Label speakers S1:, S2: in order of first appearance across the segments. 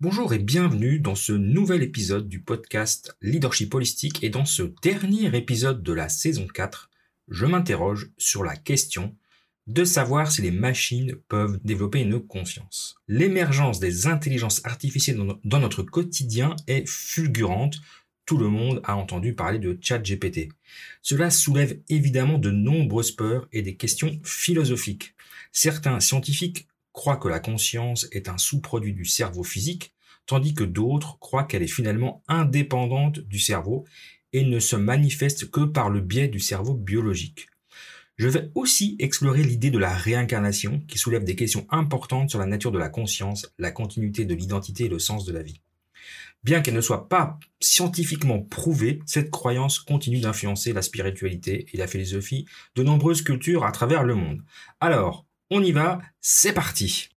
S1: Bonjour et bienvenue dans ce nouvel épisode du podcast Leadership Holistique et dans ce dernier épisode de la saison 4, je m'interroge sur la question de savoir si les machines peuvent développer une conscience. L'émergence des intelligences artificielles dans notre quotidien est fulgurante. Tout le monde a entendu parler de ChatGPT. Cela soulève évidemment de nombreuses peurs et des questions philosophiques. Certains scientifiques croient que la conscience est un sous-produit du cerveau physique, tandis que d'autres croient qu'elle est finalement indépendante du cerveau et ne se manifeste que par le biais du cerveau biologique. Je vais aussi explorer l'idée de la réincarnation qui soulève des questions importantes sur la nature de la conscience, la continuité de l'identité et le sens de la vie. Bien qu'elle ne soit pas scientifiquement prouvée, cette croyance continue d'influencer la spiritualité et la philosophie de nombreuses cultures à travers le monde. Alors, on y va, c'est parti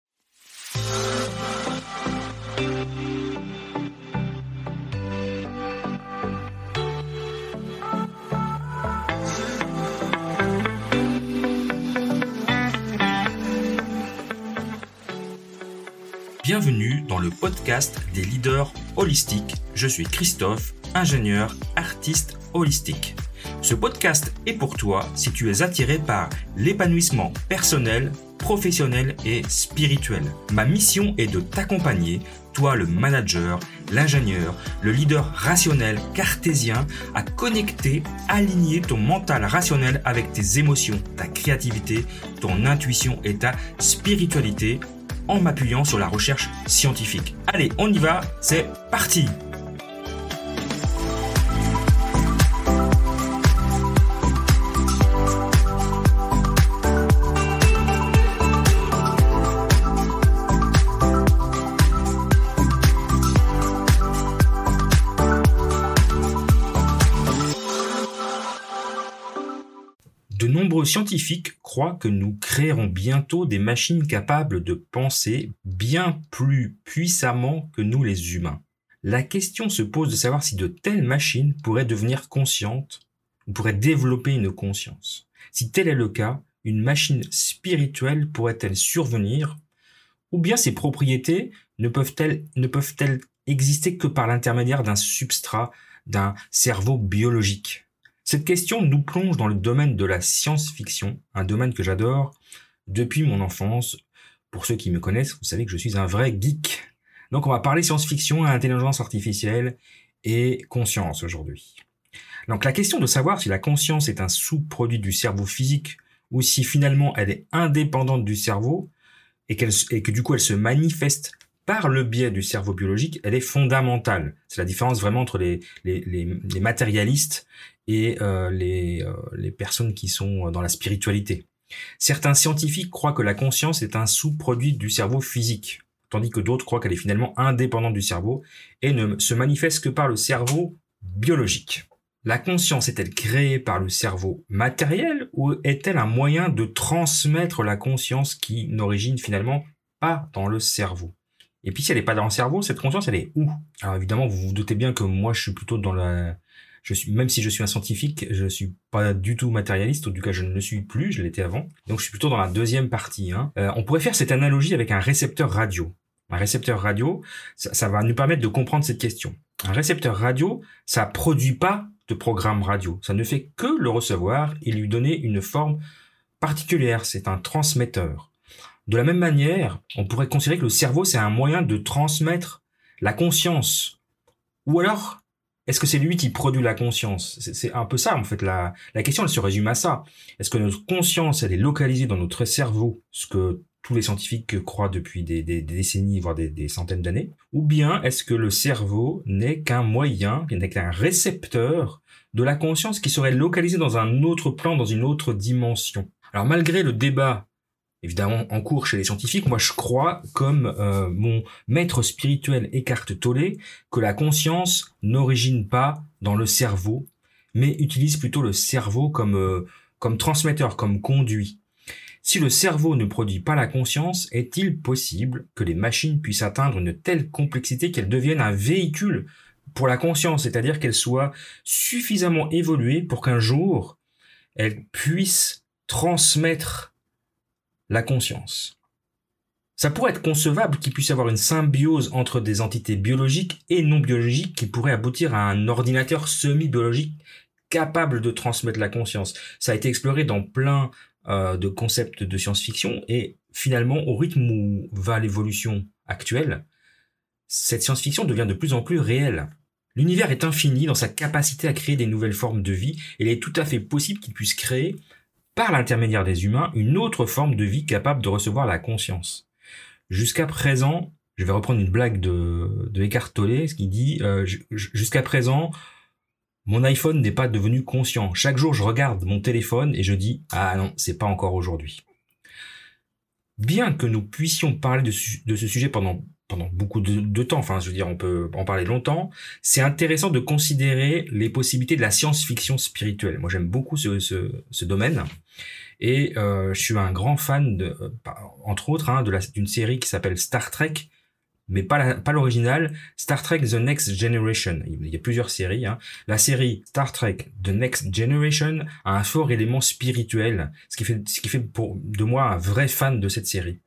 S1: Bienvenue dans le podcast des leaders holistiques. Je suis Christophe, ingénieur, artiste holistique. Ce podcast est pour toi si tu es attiré par l'épanouissement personnel, professionnel et spirituel. Ma mission est de t'accompagner, toi le manager, l'ingénieur, le leader rationnel cartésien, à connecter, aligner ton mental rationnel avec tes émotions, ta créativité, ton intuition et ta spiritualité en m'appuyant sur la recherche scientifique. Allez, on y va, c'est parti scientifiques croient que nous créerons bientôt des machines capables de penser bien plus puissamment que nous les humains. La question se pose de savoir si de telles machines pourraient devenir conscientes ou pourraient développer une conscience. Si tel est le cas, une machine spirituelle pourrait-elle survenir ou bien ses propriétés ne peuvent-elles ne peuvent-elles exister que par l'intermédiaire d'un substrat, d'un cerveau biologique? Cette question nous plonge dans le domaine de la science-fiction, un domaine que j'adore depuis mon enfance. Pour ceux qui me connaissent, vous savez que je suis un vrai geek. Donc on va parler science-fiction, intelligence artificielle et conscience aujourd'hui. Donc la question de savoir si la conscience est un sous-produit du cerveau physique ou si finalement elle est indépendante du cerveau et, et que du coup elle se manifeste par le biais du cerveau biologique, elle est fondamentale. C'est la différence vraiment entre les, matérialistes et euh, euh, les personnes qui sont dans la spiritualité. Certains scientifiques croient que la conscience est un sous-produit du cerveau physique, tandis que d'autres croient qu'elle est finalement indépendante du cerveau et ne se manifeste que par le cerveau biologique. La conscience est-elle créée par le cerveau matériel ou est-elle un moyen de transmettre la conscience qui n'origine finalement pas dans le cerveau? Et puis si elle n'est pas dans le cerveau, cette conscience, elle est où? Alors évidemment, vous vous doutez bien que moi, je suis plutôt dans la... Je suis, même si je suis un scientifique, je suis pas du tout matérialiste, ou du cas je ne le suis plus, je l'étais avant. Donc je suis plutôt dans la deuxième partie. Hein. Euh, on pourrait faire cette analogie avec un récepteur radio. Un récepteur radio, ça, va nous permettre de comprendre cette question. Un récepteur radio, ça produit pas de programme radio. Ça ne fait que le recevoir et lui donner une forme particulière. C'est un transmetteur. De la même manière, on pourrait considérer que le cerveau, c'est un moyen de transmettre la conscience. Ou alors, est-ce que c'est lui qui produit la conscience? C'est un peu ça, en fait. La, la question, elle se résume à ça. Est-ce que notre conscience, elle est localisée dans notre cerveau, ce que tous les scientifiques croient depuis des, décennies, voire des, des centaines d'années? Ou bien est-ce que le cerveau n'est qu'un moyen, n'est qu'un récepteur de la conscience qui serait localisé dans un autre plan, dans une autre dimension? Alors malgré le débat évidemment en cours chez les scientifiques, moi je crois, comme euh, mon maître spirituel Eckhart Tolle, que la conscience n'origine pas dans le cerveau, mais utilise plutôt le cerveau comme, euh, comme transmetteur, comme conduit. Si le cerveau ne produit pas la conscience, est-il possible que les machines puissent atteindre une telle complexité qu'elles deviennent un véhicule pour la conscience, c'est-à-dire qu'elles soient suffisamment évoluées pour qu'un jour elles puissent transmettre la conscience. Ça pourrait être concevable qu'il puisse y avoir une symbiose entre des entités biologiques et non biologiques qui pourrait aboutir à un ordinateur semi-biologique capable de transmettre la conscience. Ça a été exploré dans plein euh, de concepts de science-fiction et finalement, au rythme où va l'évolution actuelle, cette science-fiction devient de plus en plus réelle. L'univers est infini dans sa capacité à créer des nouvelles formes de vie et il est tout à fait possible qu'il puisse créer, par l'intermédiaire des humains, une autre forme de vie capable de recevoir la conscience. Jusqu'à présent, je vais reprendre une blague de, de Eckhart Tolle, ce qui dit euh, jusqu'à présent, mon iPhone n'est pas devenu conscient. Chaque jour, je regarde mon téléphone et je dis ah non, c'est pas encore aujourd'hui. Bien que nous puissions parler de, ce sujet pendant pendant beaucoup de, temps, enfin je veux dire on peut en parler longtemps, c'est intéressant de considérer les possibilités de la science-fiction spirituelle. Moi j'aime beaucoup ce, ce, domaine et euh, je suis un grand fan, de, euh, entre autres, hein, d'une série qui s'appelle Star Trek, mais pas pas l'original, Star Trek The Next Generation. Il y a plusieurs séries. Hein. La série Star Trek The Next Generation a un fort élément spirituel, ce qui fait ce qui fait pour de moi un vrai fan de cette série.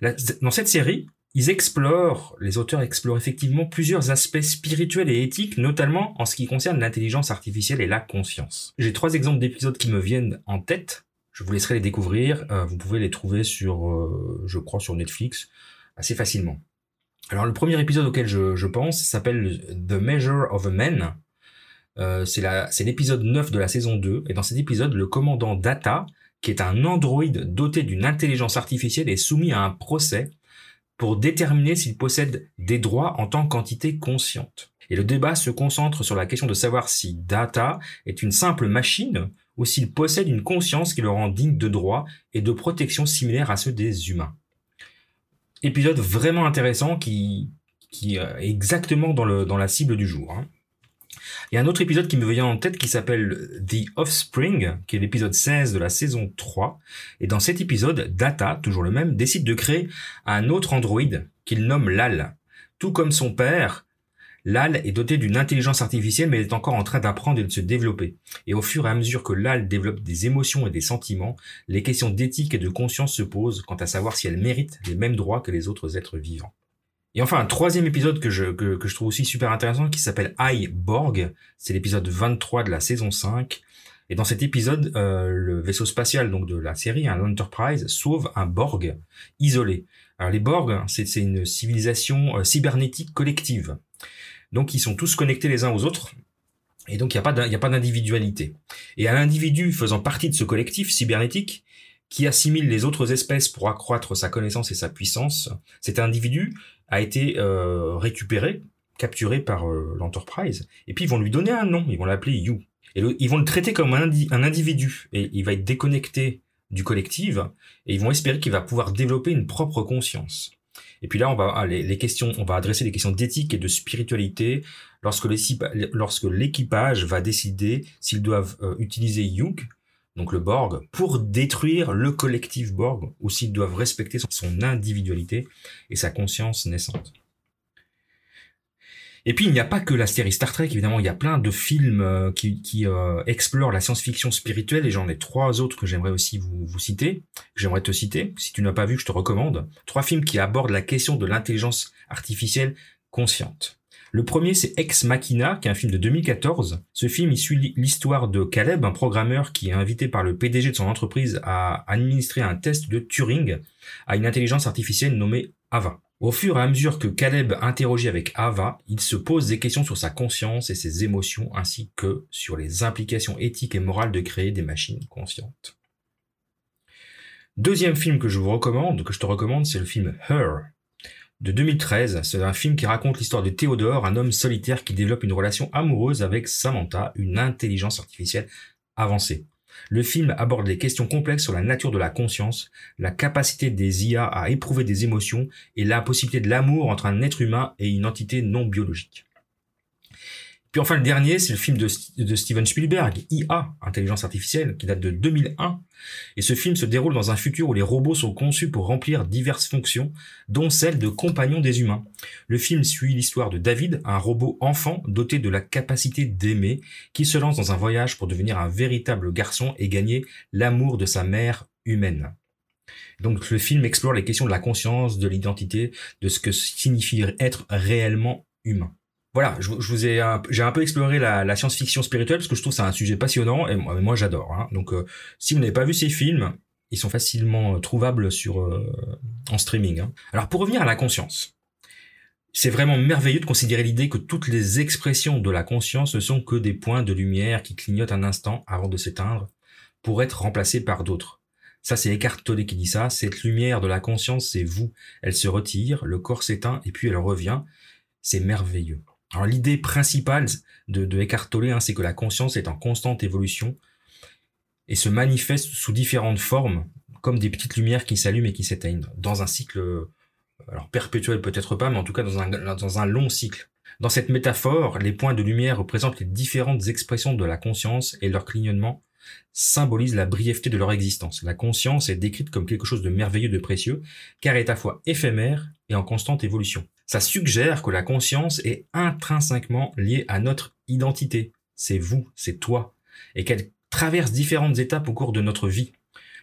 S1: dans cette série, ils explorent, les auteurs explorent effectivement plusieurs aspects spirituels et éthiques, notamment en ce qui concerne l'intelligence artificielle et la conscience. J'ai trois exemples d'épisodes qui me viennent en tête. Je vous laisserai les découvrir. Euh, vous pouvez les trouver sur, euh, je crois, sur Netflix assez facilement. Alors le premier épisode auquel je, pense s'appelle The Measure of a Man. Euh, c'est l'épisode 9 de la saison 2. Et dans cet épisode, le commandant Data, qui est un androïde doté d'une intelligence artificielle, est soumis à un procès pour déterminer s'il possède des droits en tant qu'entité consciente. Et le débat se concentre sur la question de savoir si Data est une simple machine ou s'il possède une conscience qui le rend digne de droits et de protection similaires à ceux des humains. Épisode vraiment intéressant qui, qui est exactement dans la cible du jour. Hein. Il y a un autre épisode qui me vient en tête qui s'appelle The Offspring, qui est l'épisode 16 de la saison 3. Et dans cet épisode, Data, toujours le même, décide de créer un autre androïde qu'il nomme Lal. Tout comme son père, Lal est doté d'une intelligence artificielle mais est encore en train d'apprendre et de se développer. Et au fur et à mesure que Lal développe des émotions et des sentiments, les questions d'éthique et de conscience se posent quant à savoir si elle mérite les mêmes droits que les autres êtres vivants. Et enfin, un troisième épisode que je, que, je trouve aussi super intéressant qui s'appelle I, Borg. C'est l'épisode 23 de la saison 5. Et dans cet épisode, euh, le vaisseau spatial donc de la série, un Enterprise, sauve un Borg isolé. Alors les Borg, c'est une civilisation euh, cybernétique collective. Donc ils sont tous connectés les uns aux autres. Et donc il n'y a pas d'individualité. Et un individu faisant partie de ce collectif cybernétique, qui assimile les autres espèces pour accroître sa connaissance et sa puissance, cet individu a été euh, récupéré, capturé par euh, l'Enterprise, et puis ils vont lui donner un nom, ils vont l'appeler You. Et ils vont le traiter comme un, individu, et il va être déconnecté du collectif, et ils vont espérer qu'il va pouvoir développer une propre conscience. Et puis là, on va ah, les, questions, on va adresser des questions d'éthique et de spiritualité lorsque l'équipage va décider s'ils doivent euh, utiliser You, donc le Borg, pour détruire le collectif Borg, ou s'ils doivent respecter son individualité et sa conscience naissante. Et puis il n'y a pas que la série Star Trek, évidemment, il y a plein de films euh, qui, euh, explorent la science-fiction spirituelle, et j'en ai trois autres que j'aimerais aussi vous, vous citer, que j'aimerais te citer, si tu n'as pas vu, je te recommande. Trois films qui abordent la question de l'intelligence artificielle consciente. Le premier, c'est Ex Machina, qui est un film de 2014. Ce film, il suit l'histoire de Caleb, un programmeur qui est invité par le PDG de son entreprise à administrer un test de Turing à une intelligence artificielle nommée Ava. Au fur et à mesure que Caleb interroge avec Ava, il se pose des questions sur sa conscience et ses émotions, ainsi que sur les implications éthiques et morales de créer des machines conscientes. Deuxième film que je vous recommande, que je te recommande, c'est le film Her, de 2013. C'est un film qui raconte l'histoire de Théodore, un homme solitaire qui développe une relation amoureuse avec Samantha, une intelligence artificielle avancée. Le film aborde les questions complexes sur la nature de la conscience, la capacité des IA à éprouver des émotions et la possibilité de l'amour entre un être humain et une entité non biologique. Puis enfin, le dernier, c'est le film de, Steven Spielberg, IA, Intelligence Artificielle, qui date de 2001. Et ce film se déroule dans un futur où les robots sont conçus pour remplir diverses fonctions, dont celle de compagnon des humains. Le film suit l'histoire de David, un robot enfant doté de la capacité d'aimer, qui se lance dans un voyage pour devenir un véritable garçon et gagner l'amour de sa mère humaine. Donc le film explore les questions de la conscience, de l'identité, de ce que signifie être réellement humain. Voilà, je, vous ai j'ai un peu exploré la, science-fiction spirituelle parce que je trouve ça un sujet passionnant et moi, j'adore. Hein. Donc euh, si vous n'avez pas vu ces films, ils sont facilement trouvables sur euh, en streaming. Hein. Alors pour revenir à la conscience, c'est vraiment merveilleux de considérer l'idée que toutes les expressions de la conscience ne sont que des points de lumière qui clignotent un instant avant de s'éteindre pour être remplacés par d'autres. Ça, c'est Eckhart Tolle qui dit ça. Cette lumière de la conscience, c'est vous. Elle se retire, le corps s'éteint et puis elle revient. C'est merveilleux. L'idée principale de, de hein, c'est que la conscience est en constante évolution et se manifeste sous différentes formes, comme des petites lumières qui s'allument et qui s'éteignent, dans un cycle alors perpétuel peut-être pas, mais en tout cas dans un, dans un long cycle. Dans cette métaphore, les points de lumière représentent les différentes expressions de la conscience et leur clignotement symbolise la brièveté de leur existence. La conscience est décrite comme quelque chose de merveilleux, de précieux, car elle est à fois éphémère et en constante évolution. Ça suggère que la conscience est intrinsèquement liée à notre identité. C'est vous, c'est toi, et qu'elle traverse différentes étapes au cours de notre vie.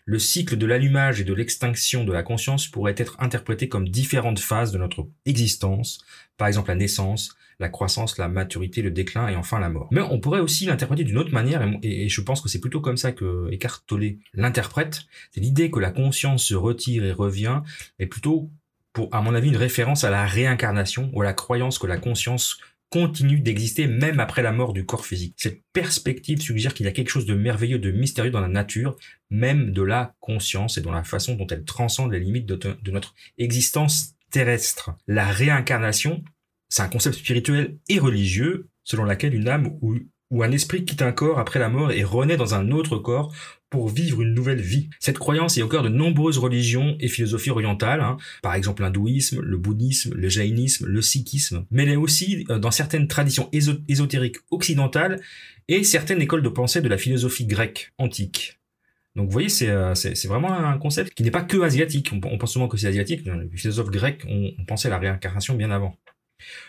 S1: Le cycle de l'allumage et de l'extinction de la conscience pourrait être interprété comme différentes phases de notre existence, par exemple la naissance, la croissance, la maturité, le déclin et enfin la mort. Mais on pourrait aussi l'interpréter d'une autre manière, et, je pense que c'est plutôt comme ça que Eckhart Tolle l'interprète, c'est l'idée que la conscience se retire et revient, est plutôt, pour, à mon avis, une référence à la réincarnation ou à la croyance que la conscience continue d'exister même après la mort du corps physique. Cette perspective suggère qu'il y a quelque chose de merveilleux, de mystérieux dans la nature, même de la conscience et dans la façon dont elle transcende les limites de, notre existence terrestre. La réincarnation, c'est un concept spirituel et religieux selon laquelle une âme ou, ou un esprit quitte un corps après la mort et renaît dans un autre corps pour vivre une nouvelle vie. Cette croyance est au cœur de nombreuses religions et philosophies orientales, hein. par exemple l'hindouisme, le bouddhisme, le jaïnisme, le sikhisme, mais elle est aussi euh, dans certaines traditions ésotériques occidentales et certaines écoles de pensée de la philosophie grecque antique. Donc vous voyez, c'est euh, vraiment un concept qui n'est pas que asiatique. On, pense souvent que c'est asiatique. Les philosophes grecs ont, ont pensé à la réincarnation bien avant.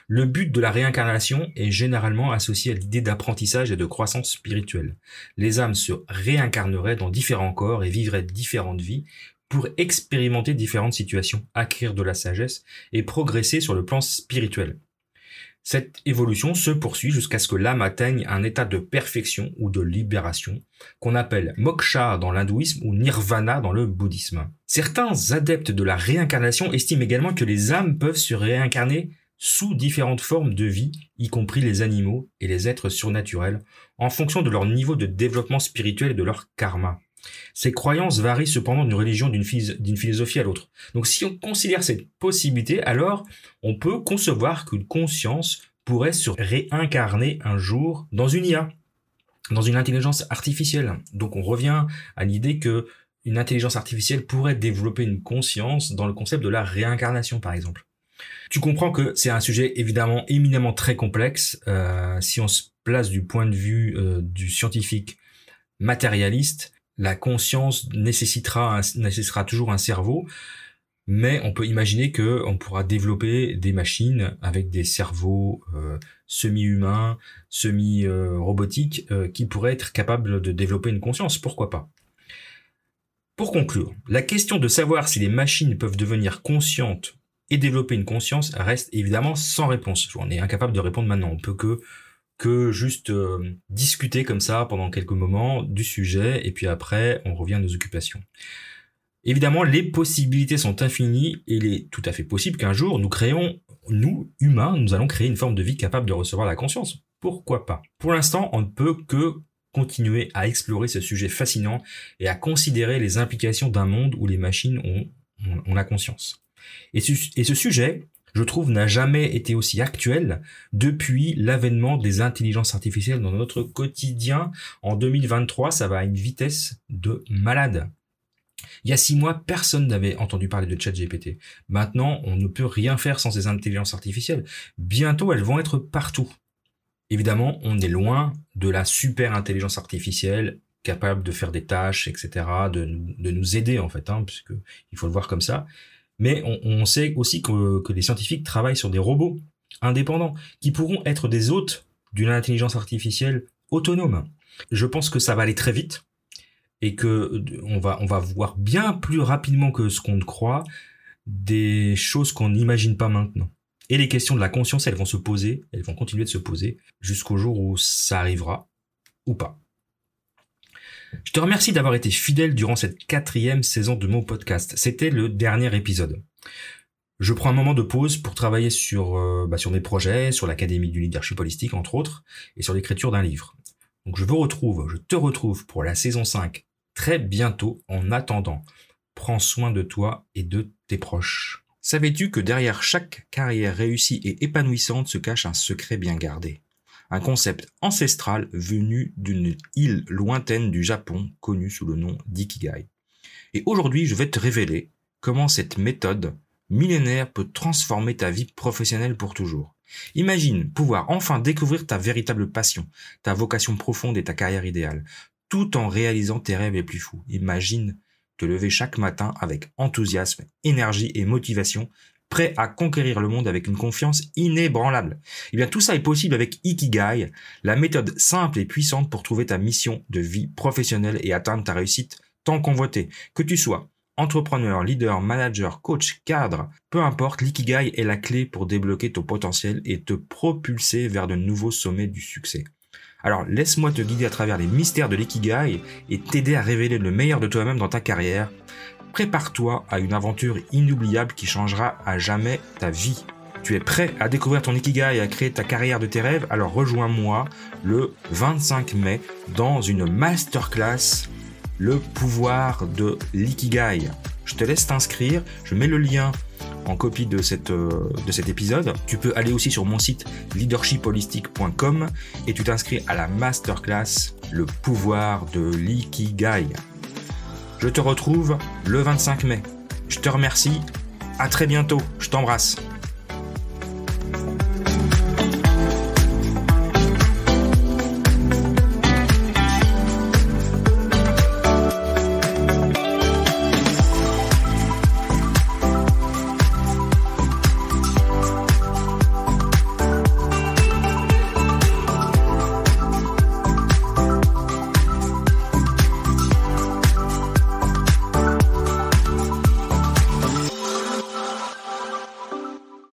S1: Le but de la réincarnation est généralement associé à l'idée d'apprentissage et de croissance spirituelle. Les âmes se réincarneraient dans différents corps et vivraient différentes vies pour expérimenter différentes situations, acquérir de la sagesse et progresser sur le plan spirituel. Cette évolution se poursuit jusqu'à ce que l'âme atteigne un état de perfection ou de libération qu'on appelle moksha dans l'hindouisme ou nirvana dans le bouddhisme. Certains adeptes de la réincarnation estiment également que les âmes peuvent se réincarner sous différentes formes de vie, y compris les animaux et les êtres surnaturels, en fonction de leur niveau de développement spirituel et de leur karma. Ces croyances varient cependant d'une religion d'une philosophie à l'autre. Donc si on considère cette possibilité, alors on peut concevoir qu'une conscience pourrait se réincarner un jour dans une IA, dans une intelligence artificielle. Donc on revient à l'idée que une intelligence artificielle pourrait développer une conscience dans le concept de la réincarnation par exemple. Tu comprends que c'est un sujet évidemment éminemment très complexe. Euh, si on se place du point de vue euh, du scientifique matérialiste, la conscience nécessitera, toujours un cerveau, mais on peut imaginer que on pourra développer des machines avec des cerveaux euh, semi-humains, semi-robotiques, qui pourraient être capables de développer une conscience. Pourquoi pas? Pour conclure, la question de savoir si les machines peuvent devenir conscientes et développer une conscience reste évidemment sans réponse. On est incapable de répondre maintenant. On peut que que juste euh, discuter comme ça pendant quelques moments du sujet et puis après on revient à nos occupations. Évidemment, les possibilités sont infinies et il est tout à fait possible qu'un jour nous créons, nous, humains, nous allons créer une forme de vie capable de recevoir la conscience. Pourquoi pas? Pour l'instant, on ne peut que continuer à explorer ce sujet fascinant et à considérer les implications d'un monde où les machines ont, ont la conscience. Et ce, sujet, je trouve, n'a jamais été aussi actuel depuis l'avènement des intelligences artificielles dans notre quotidien. En 2023, ça va à une vitesse de malade. Il y a six mois, personne n'avait entendu parler de ChatGPT. Maintenant, on ne peut rien faire sans ces intelligences artificielles. Bientôt, elles vont être partout. Évidemment, on est loin de la super intelligence artificielle capable de faire des tâches, etc., de, nous aider en fait, hein, puisque il faut le voir comme ça. Mais on, sait aussi que, les scientifiques travaillent sur des robots indépendants qui pourront être des hôtes d'une intelligence artificielle autonome. Je pense que ça va aller très vite et que on va, on va voir bien plus rapidement que ce qu'on croit des choses qu'on n'imagine pas maintenant. Et les questions de la conscience, elles vont se poser, elles vont continuer de se poser jusqu'au jour où ça arrivera ou pas. Je te remercie d'avoir été fidèle durant cette quatrième saison de mon podcast. C'était le dernier épisode. Je prends un moment de pause pour travailler sur, euh, bah, sur mes projets, sur l'Académie du leadership holistique entre autres, et sur l'écriture d'un livre. Donc je vous retrouve, je te retrouve pour la saison 5 très bientôt. En attendant, prends soin de toi et de tes proches. Savais-tu que derrière chaque carrière réussie et épanouissante se cache un secret bien gardé? Un concept ancestral venu d'une île lointaine du Japon connue sous le nom d'Ikigai. Et aujourd'hui, je vais te révéler comment cette méthode millénaire peut transformer ta vie professionnelle pour toujours. Imagine pouvoir enfin découvrir ta véritable passion, ta vocation profonde et ta carrière idéale, tout en réalisant tes rêves les plus fous. Imagine te lever chaque matin avec enthousiasme, énergie et motivation, prêt à conquérir le monde avec une confiance inébranlable. Eh bien, tout ça est possible avec Ikigai, la méthode simple et puissante pour trouver ta mission de vie professionnelle et atteindre ta réussite tant convoitée. Que tu sois entrepreneur, leader, manager, coach, cadre, peu importe, l'ikigai est la clé pour débloquer ton potentiel et te propulser vers de nouveaux sommets du succès. Alors laisse-moi te guider à travers les mystères de l'ikigai et t'aider à révéler le meilleur de toi-même dans ta carrière. Prépare-toi à une aventure inoubliable qui changera à jamais ta vie. Tu es prêt à découvrir ton ikigai et à créer ta carrière de tes rêves? Alors rejoins-moi le 25 mai dans une masterclass Le pouvoir de l'ikigai. Je te laisse t'inscrire, je mets le lien en copie de, euh, cet épisode. Tu peux aller aussi sur mon site leadershipholistic.com et tu t'inscris à la masterclass Le pouvoir de l'ikigai. Je te retrouve le 25 mai. Je te remercie. À très bientôt. Je t'embrasse.